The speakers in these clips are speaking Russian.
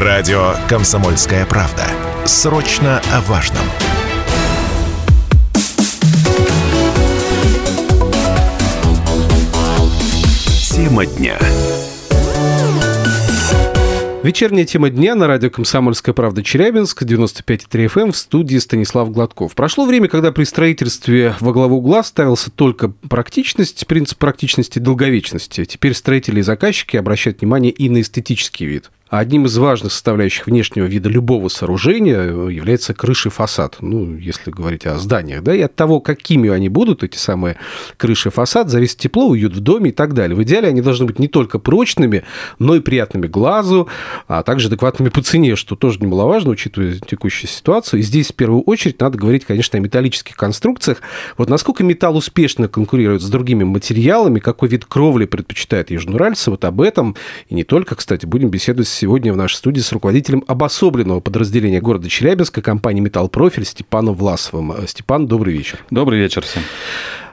Радио «Комсомольская правда». Срочно о важном. Тема дня. Вечерняя тема дня на радио «Комсомольская правда» Челябинск, 95,3 FM эм в студии Станислав Гладков. Прошло время, когда при строительстве во главу угла ставился только практичность, принцип практичности долговечности. Теперь строители и заказчики обращают внимание и на эстетический вид. Одним из важных составляющих внешнего вида любого сооружения является крыша фасад. Ну, если говорить о зданиях, да, и от того, какими они будут, эти самые крыши и фасад, зависит тепло, уют в доме и так далее. В идеале они должны быть не только прочными, но и приятными глазу, а также адекватными по цене, что тоже немаловажно, учитывая текущую ситуацию. И здесь в первую очередь надо говорить, конечно, о металлических конструкциях. Вот насколько металл успешно конкурирует с другими материалами, какой вид кровли предпочитает Южноуральцы, вот об этом и не только, кстати, будем беседовать сегодня в нашей студии с руководителем обособленного подразделения города Челябинска компании «Металлпрофиль» Степаном Власовым. Степан, добрый вечер. Добрый вечер всем.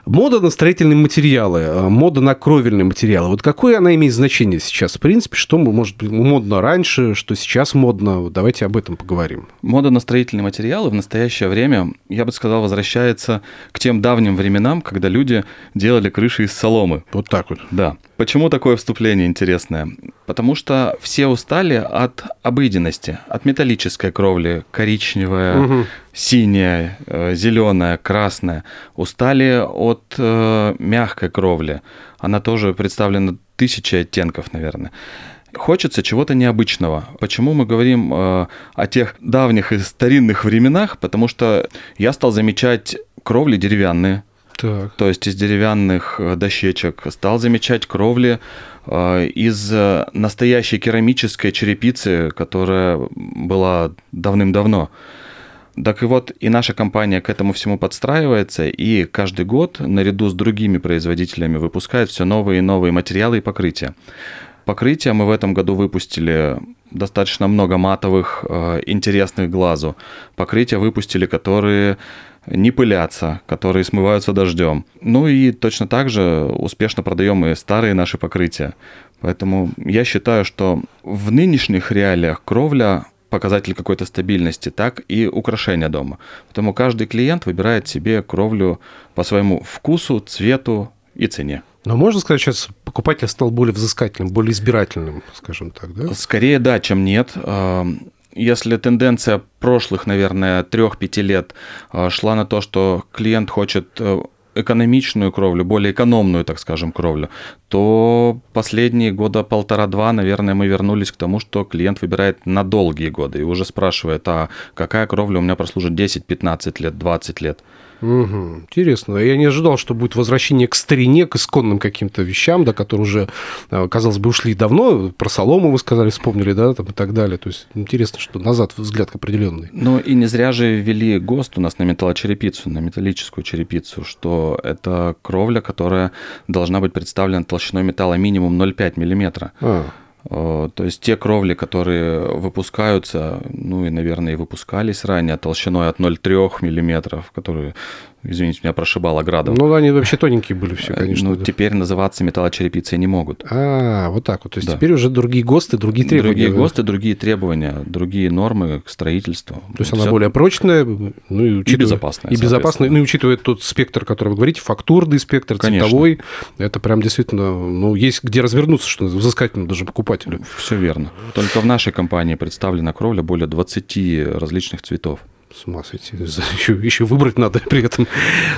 Мода на строительные материалы, э, мода на кровельные материалы. Вот какое она имеет значение сейчас? В принципе, что может быть модно раньше, что сейчас модно? Давайте об этом поговорим. Мода на строительные материалы в настоящее время, я бы сказал, возвращается к тем давним временам, когда люди делали крыши из соломы. Вот так вот. Да. Почему такое вступление интересное? Потому что все устали от обыденности, от металлической кровли, коричневая, угу. синяя, э, зеленая, красная. Устали от э, мягкой кровли. Она тоже представлена тысячей оттенков, наверное хочется чего-то необычного. Почему мы говорим э, о тех давних и старинных временах? Потому что я стал замечать кровли деревянные, так. То есть из деревянных э, дощечек. Стал замечать кровли э, из э, настоящей керамической черепицы, которая была давным-давно. Так и вот, и наша компания к этому всему подстраивается, и каждый год наряду с другими производителями выпускает все новые и новые материалы и покрытия. Покрытия мы в этом году выпустили достаточно много матовых, интересных глазу. Покрытия выпустили, которые не пылятся, которые смываются дождем. Ну и точно так же успешно продаем и старые наши покрытия. Поэтому я считаю, что в нынешних реалиях кровля показатель какой-то стабильности, так и украшения дома. Поэтому каждый клиент выбирает себе кровлю по своему вкусу, цвету и цене. Но можно сказать, сейчас покупатель стал более взыскательным, более избирательным, скажем так, да? Скорее да, чем нет если тенденция прошлых, наверное, трех-пяти лет э, шла на то, что клиент хочет э, экономичную кровлю, более экономную, так скажем, кровлю, то последние года полтора-два, наверное, мы вернулись к тому, что клиент выбирает на долгие годы и уже спрашивает, а какая кровля у меня прослужит 10, 15 лет, 20 лет. Угу. Интересно. Я не ожидал, что будет возвращение к старине, к исконным каким-то вещам, да, которые уже, э, казалось бы, ушли давно. Про солому вы сказали, вспомнили, да, там и так далее. То есть интересно, что назад взгляд определенный. Ну и не зря же ввели ГОСТ у нас на металлочерепицу, на металлическую черепицу, что это кровля, которая должна быть представлена толщиной металла минимум 0,5 миллиметра. А. Э, то есть те кровли, которые выпускаются, ну и, наверное, и выпускались ранее толщиной от 0,3 мм, которые Извините, меня прошибало градом. Ну, они вообще тоненькие были все, э, конечно. Ну, да. теперь называться металлочерепицей не могут. А, вот так вот. То есть да. теперь уже другие ГОСТы, другие требования. Другие ГОСТы, другие требования, другие нормы к строительству. То есть Все... она более прочная, ну и, учитывая... и безопасная. И безопасная, ну и учитывая тот спектр, который вы говорите, фактурный спектр, конечно. цветовой, это прям действительно, ну, есть где развернуться, что взыскательно даже покупателю. Все верно. Только в нашей компании представлена кровля более 20 различных цветов. С ума сойти. Еще, еще выбрать надо при этом.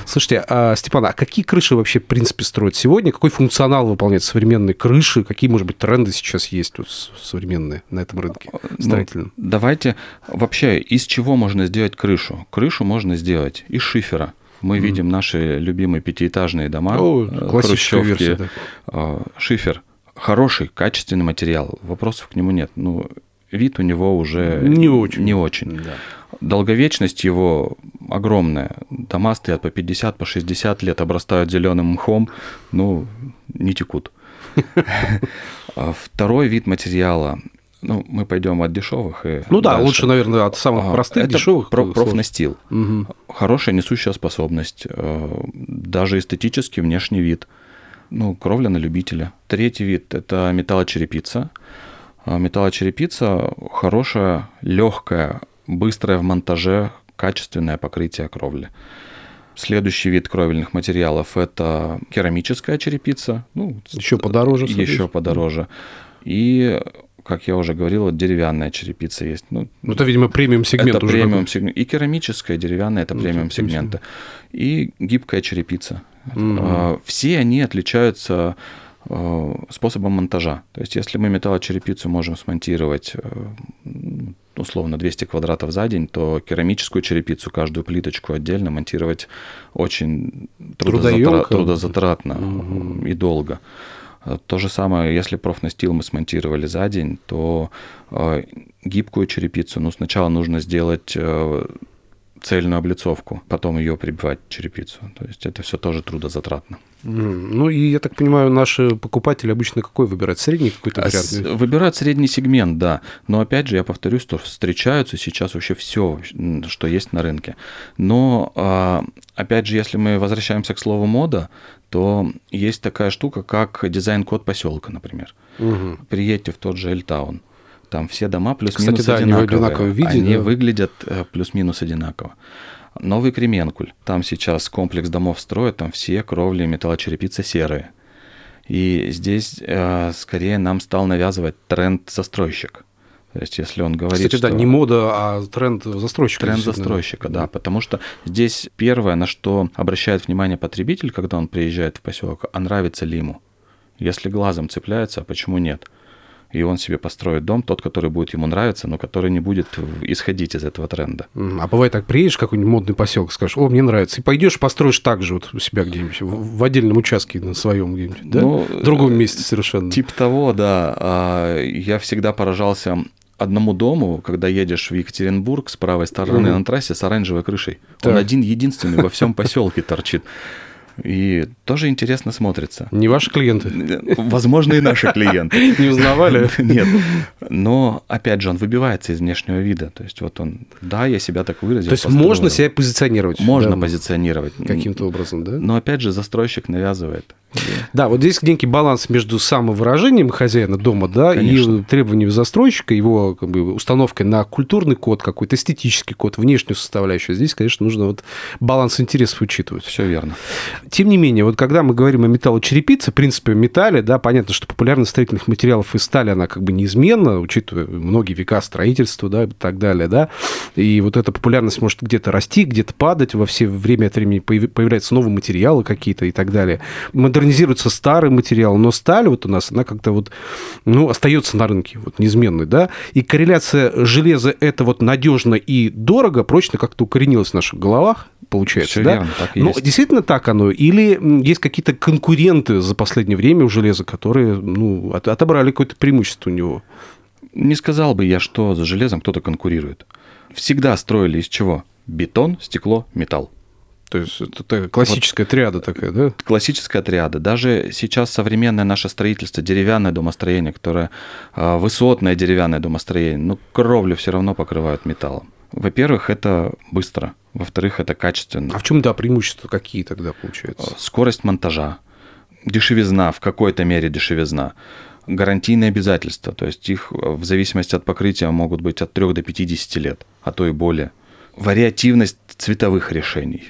Слушайте, а, Степан, а какие крыши вообще, в принципе, строят сегодня? Какой функционал выполняет современные крыши? Какие, может быть, тренды сейчас есть вот, современные на этом рынке ну, строительном? Ну, давайте вообще, из чего можно сделать крышу? Крышу можно сделать из шифера. Мы mm. видим наши любимые пятиэтажные дома, О, э, классическая версия, да. А, шифер. Хороший, качественный материал. Вопросов к нему нет. Ну, вид у него уже не очень. Не очень. Да. Долговечность его огромная. Дома стоят по 50, по 60 лет, обрастают зеленым мхом, ну, не текут. А второй вид материала ну, мы пойдем от дешевых. И ну да, дальше. лучше, наверное, от самых а, простых это дешевых. Про профнастил. Угу. Хорошая несущая способность, э, даже эстетический внешний вид. Ну, кровля на любителя. Третий вид – это металлочерепица. А металлочерепица хорошая, легкая, быстрая в монтаже, качественное покрытие кровли. Следующий вид кровельных материалов – это керамическая черепица. Ну, еще подороже. Еще подороже. И как я уже говорил, вот деревянная черепица есть. Ну, ну это, видимо, премиум сегмент. Это премиум сегмент. И керамическая, и деревянная это ну, премиум сегмента. И гибкая черепица. Mm-hmm. Все они отличаются а, способом монтажа. То есть, если мы металлочерепицу можем смонтировать э, условно 200 квадратов за день, то керамическую черепицу, каждую плиточку отдельно монтировать очень трудозатра... трудозатратно угу. и долго. То же самое, если профнастил мы смонтировали за день, то э, гибкую черепицу, ну, сначала нужно сделать э, цельную облицовку, потом ее прибивать черепицу. То есть это все тоже трудозатратно. Ну и я так понимаю, наши покупатели обычно какой выбирают? Средний какой-то а вариант? Выбирают средний сегмент, да. Но опять же, я повторюсь, что встречаются сейчас вообще все, что есть на рынке. Но а, опять же, если мы возвращаемся к слову мода, то есть такая штука, как дизайн-код поселка, например. Угу. Приедьте в тот же Эльтаун. Там все дома плюс-минус да, одинаковые. Они, виде, они да? выглядят э, плюс-минус одинаково. Новый Кременкуль. Там сейчас комплекс домов строят, там все кровли металлочерепица серые. И здесь э, скорее нам стал навязывать тренд застройщик. То есть, если он говорит, Кстати, что... да, не мода, а тренд застройщика. Тренд застройщика, да, потому что здесь первое, на что обращает внимание потребитель, когда он приезжает в поселок, а нравится ли ему. Если глазом цепляется, а почему нет? И он себе построит дом, тот, который будет ему нравиться, но который не будет исходить из этого тренда. А бывает так, приедешь в какой-нибудь модный поселок, скажешь, о, мне нравится, и пойдешь построишь так же вот у себя где-нибудь, в отдельном участке на своем где-нибудь, да? Ну, в другом месте совершенно. Тип того, да. А, я всегда поражался одному дому, когда едешь в Екатеринбург с правой стороны mm на трассе с оранжевой крышей. Так. Он один единственный во всем поселке торчит. И тоже интересно смотрится. Не ваши клиенты? Возможно, и наши клиенты. Не узнавали? Нет. Но, опять же, он выбивается из внешнего вида. То есть, вот он, да, я себя так выразил. То есть, можно себя позиционировать? Можно позиционировать. Каким-то образом, да? Но, опять же, застройщик навязывает. Да, вот здесь некий баланс между самовыражением хозяина дома, да, Конечно. и требованиями застройщика, его как бы, установкой на культурный код, какой-то эстетический код, внешнюю составляющую. Здесь, конечно, нужно вот баланс интересов учитывать. Все верно. Тем не менее, вот когда мы говорим о металлочерепице, в принципе, металле, да, понятно, что популярность строительных материалов из стали, она как бы неизменна, учитывая многие века строительства, да, и так далее, да, и вот эта популярность может где-то расти, где-то падать, во все время от времени появляются новые материалы какие-то и так далее. Модернизируется старый материал, но сталь вот у нас, она как-то вот, ну, остается на рынке, вот, неизменной, да, и корреляция железа это вот надежно и дорого, прочно как-то укоренилась в наших головах, получается, Все да? Верно, так Но есть. действительно так оно? Или есть какие-то конкуренты за последнее время у железа, которые ну, отобрали какое-то преимущество у него? Не сказал бы я, что за железом кто-то конкурирует. Всегда строили из чего? Бетон, стекло, металл. То есть это классическая вот, триада такая, да? Классическая триада. Даже сейчас современное наше строительство, деревянное домостроение, которое а, высотное деревянное домостроение, ну, кровлю все равно покрывают металлом. Во-первых, это быстро. Во-вторых, это качественно. А в чем, да, преимущества какие тогда получаются? Скорость монтажа, дешевизна, в какой-то мере дешевизна, гарантийные обязательства, то есть их в зависимости от покрытия могут быть от 3 до 50 лет, а то и более. Вариативность цветовых решений,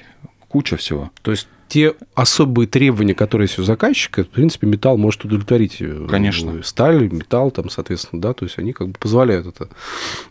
куча всего. То есть те особые требования, которые есть у заказчика, в принципе, металл может удовлетворить. Э, Конечно. Сталь, металл, там, соответственно, да, то есть они как бы позволяют это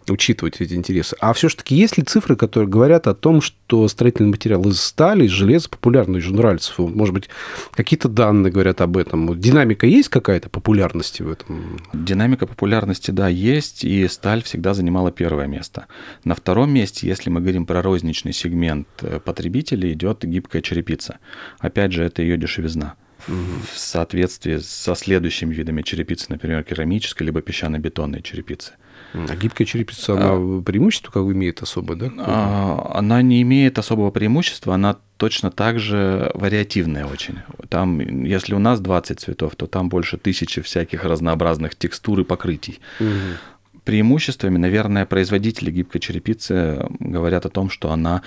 учитывать, эти интересы. А все-таки есть ли цифры, которые говорят о том, что строительный материал из стали, из железа популярный уже нравится? Может быть, какие-то данные говорят об этом? Динамика есть какая-то популярности в этом? Динамика популярности, да, есть, и сталь всегда занимала первое место. На втором месте, если мы говорим про розничный сегмент э, потребителей, идет гибкая черепица. Опять же, это ее дешевизна. В соответствии со следующими видами черепицы, например, керамической либо песчано-бетонной черепицы. А гибкая черепица, она а, преимущество как имеет особое, да? А, она не имеет особого преимущества, она точно так же вариативная очень. Там, если у нас 20 цветов, то там больше тысячи всяких разнообразных текстур и покрытий. Угу. Преимуществами, наверное, производители гибкой черепицы говорят о том, что она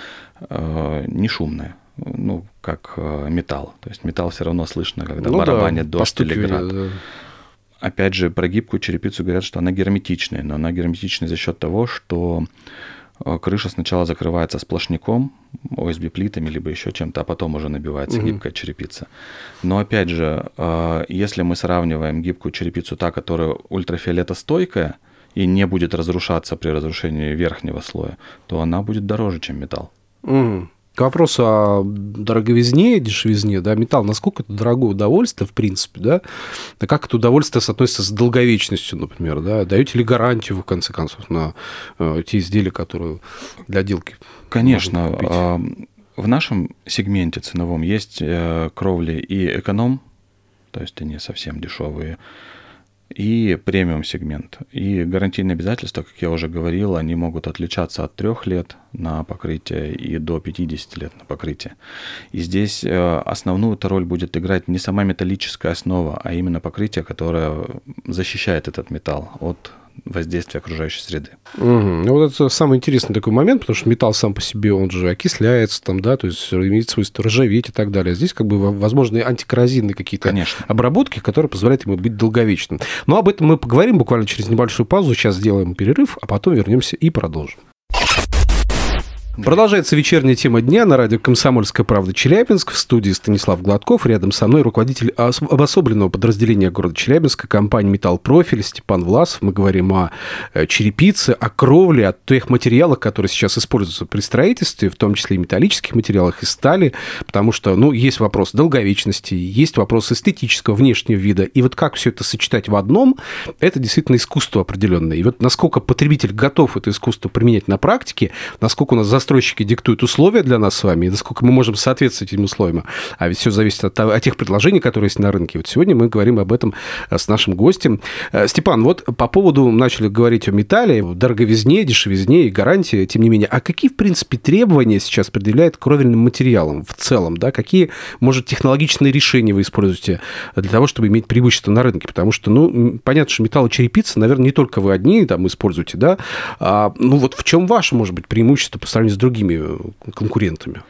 э, не шумная ну, как э, металл. То есть металл все равно слышно, когда ну, барабанит да, дождь или град. Да. опять же, про гибкую черепицу говорят, что она герметичная, но она герметичная за счет того, что э, крыша сначала закрывается сплошняком, ОСБ-плитами, либо еще чем-то, а потом уже набивается угу. гибкая черепица. Но опять же, э, если мы сравниваем гибкую черепицу, та, которая ультрафиолетостойкая и не будет разрушаться при разрушении верхнего слоя, то она будет дороже, чем металл. Угу. К вопросу о дороговизне, дешевизне, да, металл, насколько это дорогое удовольствие, в принципе, да, а как это удовольствие соотносится с долговечностью, например, да, даете ли гарантию, в конце концов, на э, те изделия, которые для отделки Конечно, э, в нашем сегменте ценовом есть э, кровли и эконом, то есть они совсем дешевые, и премиум сегмент. И гарантийные обязательства, как я уже говорил, они могут отличаться от 3 лет на покрытие и до 50 лет на покрытие. И здесь э, основную роль будет играть не сама металлическая основа, а именно покрытие, которое защищает этот металл от воздействия окружающей среды. Угу. Ну, вот это самый интересный такой момент, потому что металл сам по себе, он же окисляется, там, да, то есть имеет свойство ржаветь и так далее. Здесь как бы возможны антикоррозийные какие-то Конечно. обработки, которые позволяют ему быть долговечным. Но об этом мы поговорим буквально через небольшую паузу. Сейчас сделаем перерыв, а потом вернемся и продолжим. Продолжается вечерняя тема дня на радио «Комсомольская правда» Челябинск. В студии Станислав Гладков. Рядом со мной руководитель обособленного подразделения города Челябинска компании «Металл Профиль» Степан Власов. Мы говорим о э, черепице, о кровле, о тех материалах, которые сейчас используются при строительстве, в том числе и металлических материалах, и стали, потому что, ну, есть вопрос долговечности, есть вопрос эстетического внешнего вида. И вот как все это сочетать в одном, это действительно искусство определенное. И вот насколько потребитель готов это искусство применять на практике, насколько у нас застройщики диктуют условия для нас с вами, и насколько мы можем соответствовать этим условиям. А ведь все зависит от, от тех предложений, которые есть на рынке. Вот сегодня мы говорим об этом э, с нашим гостем. Э, Степан, вот по поводу, начали говорить о металле, дороговизне, дешевизне и гарантии, тем не менее, а какие, в принципе, требования сейчас предъявляет кровельным материалам в целом, да? Какие, может, технологичные решения вы используете для того, чтобы иметь преимущество на рынке? Потому что, ну, понятно, что металлочерепица, наверное, не только вы одни там используете, да? А, ну, вот в чем ваше, может быть, преимущество по сравнению с другими конкурентами?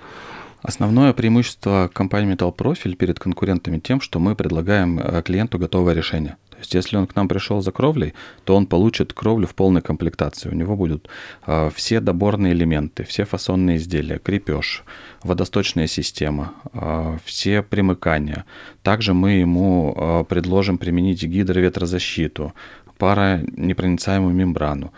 Основное преимущество компании Metal Profile перед конкурентами тем, что мы предлагаем э, клиенту готовое решение. То есть, если он к нам пришел за кровлей, то он получит кровлю в полной комплектации. У него будут э, все доборные элементы, все фасонные изделия, крепеж, водосточная система, э, все примыкания. Также мы ему э, предложим применить гидроветрозащиту, паронепроницаемую мембрану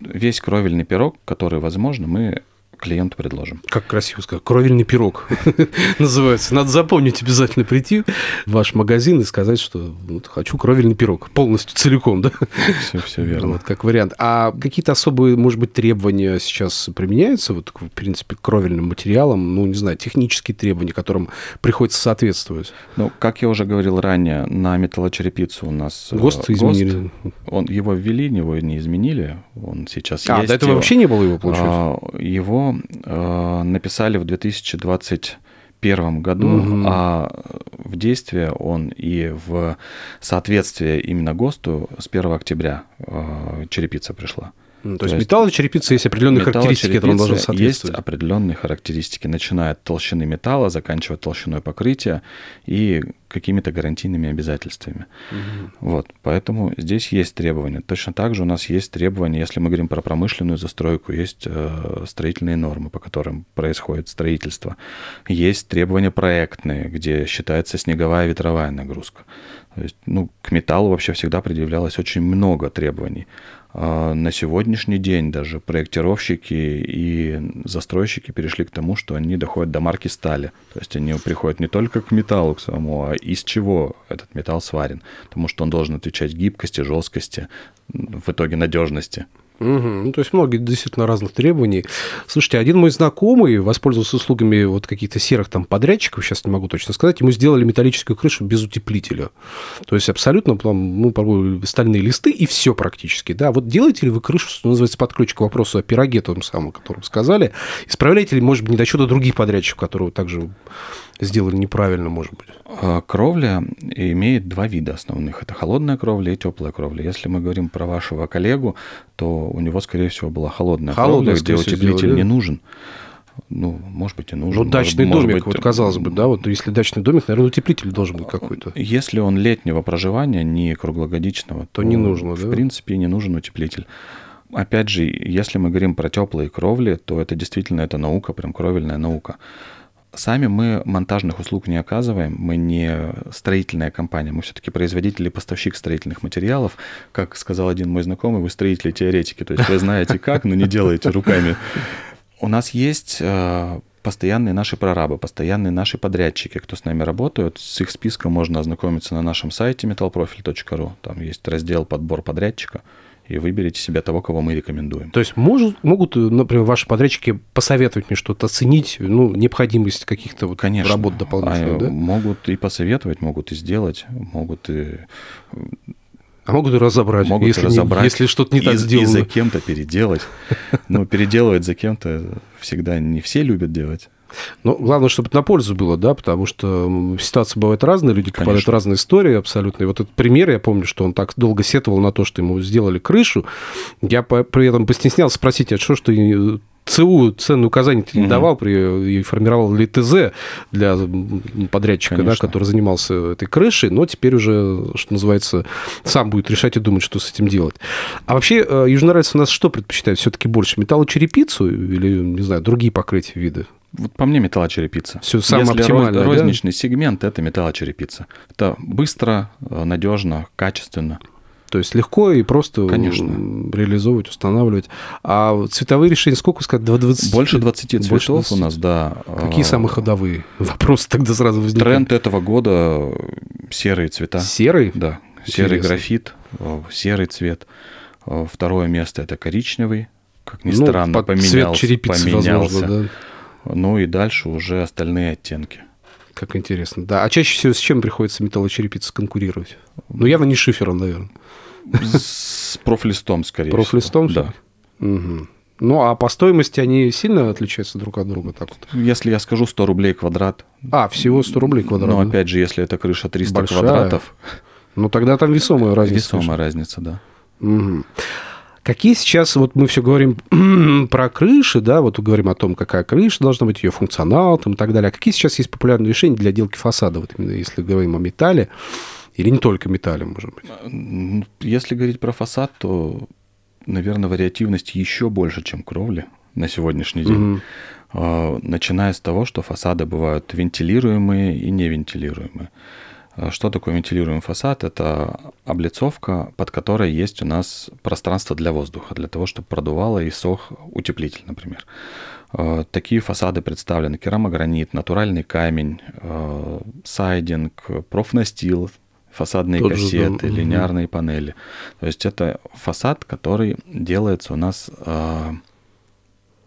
весь кровельный пирог, который возможно, мы клиенту предложим. Как красиво сказать. Кровельный пирог называется. Надо запомнить обязательно прийти в ваш магазин и сказать, что вот, хочу кровельный пирог. Полностью, целиком, да? Все, все верно. Вот, как вариант. А какие-то особые, может быть, требования сейчас применяются, вот, в принципе, к кровельным материалам? Ну, не знаю, технические требования, которым приходится соответствовать? Ну, как я уже говорил ранее, на металлочерепицу у нас... Э, ГОСТ, ГОСТ изменили. Он, его ввели, его не изменили. Он сейчас а, есть. до этого его, вообще не было его, получается? А, э, написали в 2021 году, угу. а в действие он и в соответствие именно ГОСТу с 1 октября э, черепица пришла. То, То есть, есть металл есть определенные характеристики, которые он должен соответствовать. Есть определенные характеристики, начиная от толщины металла, заканчивая толщиной покрытия и какими-то гарантийными обязательствами. Угу. Вот, поэтому здесь есть требования. Точно так же у нас есть требования, если мы говорим про промышленную застройку, есть э, строительные нормы, по которым происходит строительство. Есть требования проектные, где считается снеговая ветровая нагрузка. То есть, ну, к металлу вообще всегда предъявлялось очень много требований. А на сегодняшний день даже проектировщики и застройщики перешли к тому, что они доходят до марки стали. То есть они приходят не только к металлу к самому, а из чего этот металл сварен. Потому что он должен отвечать гибкости, жесткости, в итоге надежности. Угу. Ну, то есть много действительно разных требований. Слушайте, один мой знакомый воспользовался услугами вот каких-то серых там подрядчиков, сейчас не могу точно сказать, ему сделали металлическую крышу без утеплителя. То есть абсолютно там, ну, стальные листы и все практически. Да, вот делаете ли вы крышу, что называется, под ключ к вопросу о пироге том самом, о котором сказали, исправляете ли, может быть, недочеты других подрядчиков, которые также сделали неправильно, может быть? А, кровля имеет два вида основных. Это холодная кровля и теплая кровля. Если мы говорим про вашего коллегу, то у него, скорее всего, была холодная, холодная кровля, где утеплитель сделали. не нужен. Ну, может быть, и нужен. Ну, дачный может домик, быть, вот казалось бы, да, вот если дачный домик, наверное, утеплитель должен быть какой-то. Если он летнего проживания, не круглогодичного, то, то не нужно, в да? В принципе, не нужен утеплитель. Опять же, если мы говорим про теплые кровли, то это действительно это наука, прям кровельная наука. Сами мы монтажных услуг не оказываем, мы не строительная компания, мы все-таки производитель и поставщик строительных материалов. Как сказал один мой знакомый, вы строители-теоретики, то есть вы знаете как, но не делаете руками. У нас есть э, постоянные наши прорабы, постоянные наши подрядчики, кто с нами работают. С их списком можно ознакомиться на нашем сайте metalprofil.ru. Там есть раздел «Подбор подрядчика» и выберите себе того, кого мы рекомендуем. То есть может, могут, например, ваши подрядчики посоветовать мне что-то, оценить ну, необходимость каких-то вот Конечно. работ дополнительных, а, да? Могут и посоветовать, могут и сделать, могут и... А могут и разобрать, могут если, разобрать, не, если что-то не и, так сделано. И за кем-то переделать. Но переделывать за кем-то всегда не все любят делать. Но главное, чтобы это на пользу было, да, потому что ситуации бывают разные, люди попадают Конечно. в разные истории абсолютно. И вот этот пример, я помню, что он так долго сетовал на то, что ему сделали крышу. Я при этом постеснялся спросить, а что, что ЦУ ценные указания ты не угу. давал при, и формировал ли ТЗ для подрядчика, да, который занимался этой крышей, но теперь уже, что называется, сам будет решать и думать, что с этим делать. А вообще, южноральцы у нас что предпочитают? Все-таки больше металлочерепицу или, не знаю, другие покрытия вида? Вот по мне металлочерепица. Все самое Если оптимальное, розничный да? сегмент, это металлочерепица. Это быстро, надежно, качественно. То есть легко и просто Конечно. реализовывать, устанавливать. А цветовые решения сколько сказать? 20? Больше 20 цветов Больше 20. у нас, да. Какие самые ходовые? Вопрос тогда сразу возникает. Тренд этого года серые цвета. Серый? Да. Серый графит, серый цвет. Второе место это коричневый. Как ни ну, странно, поменялся. Цвет черепицы, поменялся. Возможно, да. Ну и дальше уже остальные оттенки. Как интересно. Да. А чаще всего с чем приходится металлочерепица конкурировать? Ну, явно не шифером, наверное. С профлистом, скорее профлистом, всего. Да. Угу. Ну, а по стоимости они сильно отличаются друг от друга? Так вот? Если я скажу 100 рублей квадрат. А, всего 100 рублей квадрат. Но да? опять же, если это крыша 300 Большая. квадратов. Ну, тогда там весомая разница. Весомая разница, да. Угу. Какие сейчас, вот мы все говорим про крыши, да, вот говорим о том, какая крыша должна быть, ее функционал там, и так далее. А какие сейчас есть популярные решения для отделки фасада, вот именно если говорим о металле, или не только металле, может быть? Если говорить про фасад, то, наверное, вариативность еще больше, чем кровли на сегодняшний день. Угу. Начиная с того, что фасады бывают вентилируемые и невентилируемые. Что такое вентилируемый фасад? Это облицовка, под которой есть у нас пространство для воздуха, для того, чтобы продувало и сох утеплитель, например. Такие фасады представлены керамогранит, натуральный камень, сайдинг, профнастил, фасадные Тот кассеты, же, линейные угу. панели. То есть это фасад, который делается у нас э,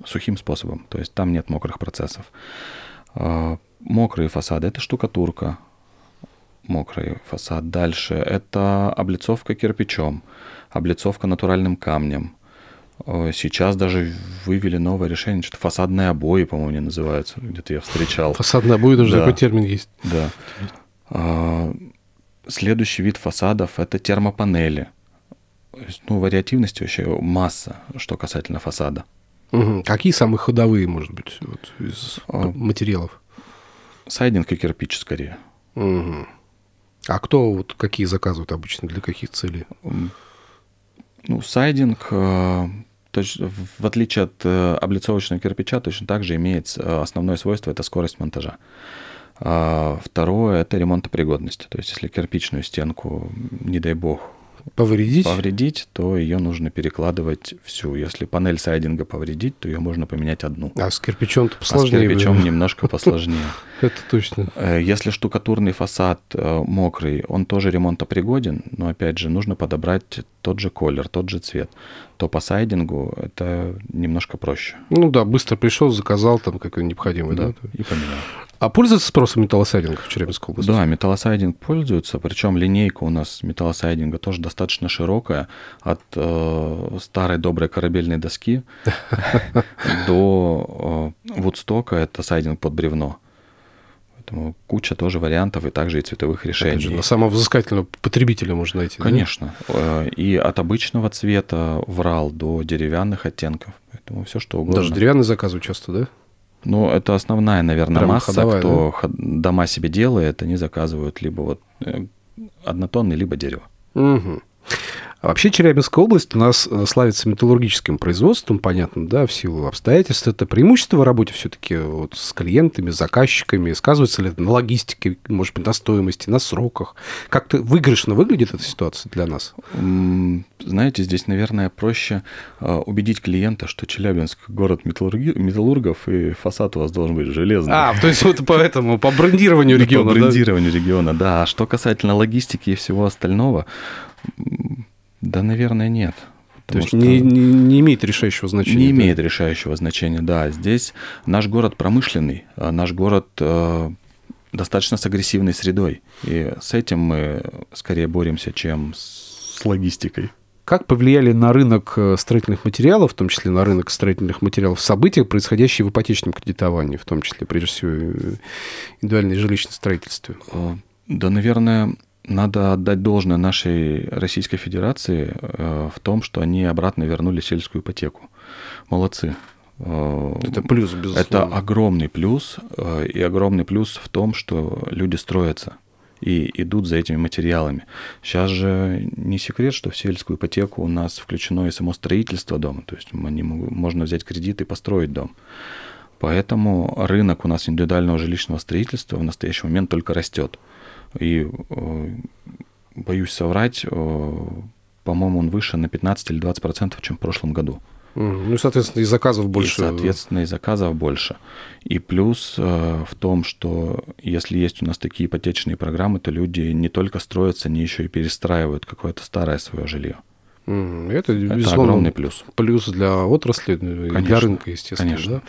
сухим способом. То есть там нет мокрых процессов. Э, мокрые фасады это штукатурка, мокрый фасад. Дальше это облицовка кирпичом, облицовка натуральным камнем. Сейчас даже вывели новое решение, что фасадные обои, по-моему, не называются. Где-то я встречал. Фасадные обои, даже да. такой термин есть. Да. Следующий вид фасадов – это термопанели. Ну, вариативности вообще масса, что касательно фасада. Угу. Какие самые ходовые, может быть, вот, из а, материалов? Сайдинг и кирпич скорее. Угу. А кто вот какие заказывают обычно, для каких целей? Ну, сайдинг, в отличие от э, облицовочного кирпича, точно так же имеет э, основное свойство – это скорость монтажа. А второе – это ремонтопригодность. То есть, если кирпичную стенку, не дай бог, повредить, повредить то ее нужно перекладывать всю. Если панель сайдинга повредить, то ее можно поменять одну. А с кирпичом-то посложнее. А с кирпичом немножко посложнее. Это точно. Э, если штукатурный фасад э, мокрый, он тоже ремонтопригоден, но опять же нужно подобрать тот же колер, тот же цвет, то по сайдингу это немножко проще. Ну да, быстро пришел, заказал там какой необходимый, да? И поменял. А пользуется спросом металлосайдинг в Челябинской области? Да, металлосайдинг пользуется, причем линейка у нас металлосайдинга тоже достаточно широкая, от э, старой доброй корабельной доски до э, вудстока, это сайдинг под бревно. Поэтому куча тоже вариантов и также и цветовых решений. Же, на самого взыскательного потребителя можно найти. Конечно. Да? И от обычного цвета врал до деревянных оттенков. Поэтому все что угодно. Даже деревянные заказывают часто, да? Ну, это основная, наверное, Прямо масса, ходовая, кто ход- дома себе делает, они заказывают либо вот э, однотонный, либо дерево. Мгм. А вообще Челябинская область у нас э, славится металлургическим производством, понятно, да, в силу обстоятельств. Это преимущество в работе все-таки вот с клиентами, с заказчиками. Сказывается ли это на логистике, может быть, на стоимости, на сроках? Как-то выигрышно выглядит эта ситуация для нас? Знаете, здесь, наверное, проще э, убедить клиента, что Челябинск город металлурги- металлургов, и фасад у вас должен быть железный. А, то есть вот поэтому, по брендированию региона, По брендированию региона, да. А что касательно логистики и всего остального, да, наверное, нет. То есть что не, не- не имеет решающего значения. не да? имеет решающего значения, да. Здесь наш город промышленный, а наш город э, достаточно с агрессивной средой. И с этим мы скорее боремся, чем с логистикой. Как повлияли на рынок э, строительных материалов, в том числе на рынок строительных материалов, события, происходящие в ипотечном кредитовании, в том числе, прежде всего, э, индивидуальное жилищное строительство? Э, Да, наверное, надо отдать должное нашей Российской Федерации э, в том, что они обратно вернули сельскую ипотеку. Молодцы. Э, Это плюс, безусловно. Это огромный плюс, э, и огромный плюс в том, что люди строятся и идут за этими материалами. Сейчас же не секрет, что в сельскую ипотеку у нас включено и само строительство дома, то есть можно взять кредит и построить дом. Поэтому рынок у нас индивидуального жилищного строительства в настоящий момент только растет. И э, боюсь соврать, э, по-моему, он выше на 15 или 20 процентов, чем в прошлом году. Ну, и, соответственно, и заказов больше. И, соответственно, и заказов больше. И плюс э, в том, что если есть у нас такие ипотечные программы, то люди не только строятся, они еще и перестраивают какое-то старое свое жилье. Это, Это огромный плюс. плюс для отрасли ну, и для Конечно, рынка, естественно. конечно. да.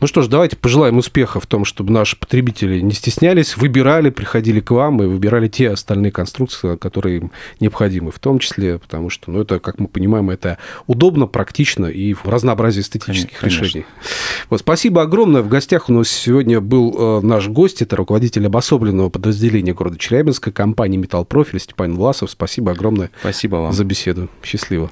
Ну что ж, давайте пожелаем успеха в том, чтобы наши потребители не стеснялись, выбирали, приходили к вам и выбирали те остальные конструкции, которые им необходимы, в том числе, потому что, ну, это, как мы понимаем, это удобно, практично и в разнообразии эстетических Конечно. решений. Вот, спасибо огромное. В гостях у нас сегодня был э, наш гость, это руководитель обособленного подразделения города Челябинска, компании «Металлпрофиль» Степан Власов. Спасибо огромное Спасибо вам. за беседу. Счастливо.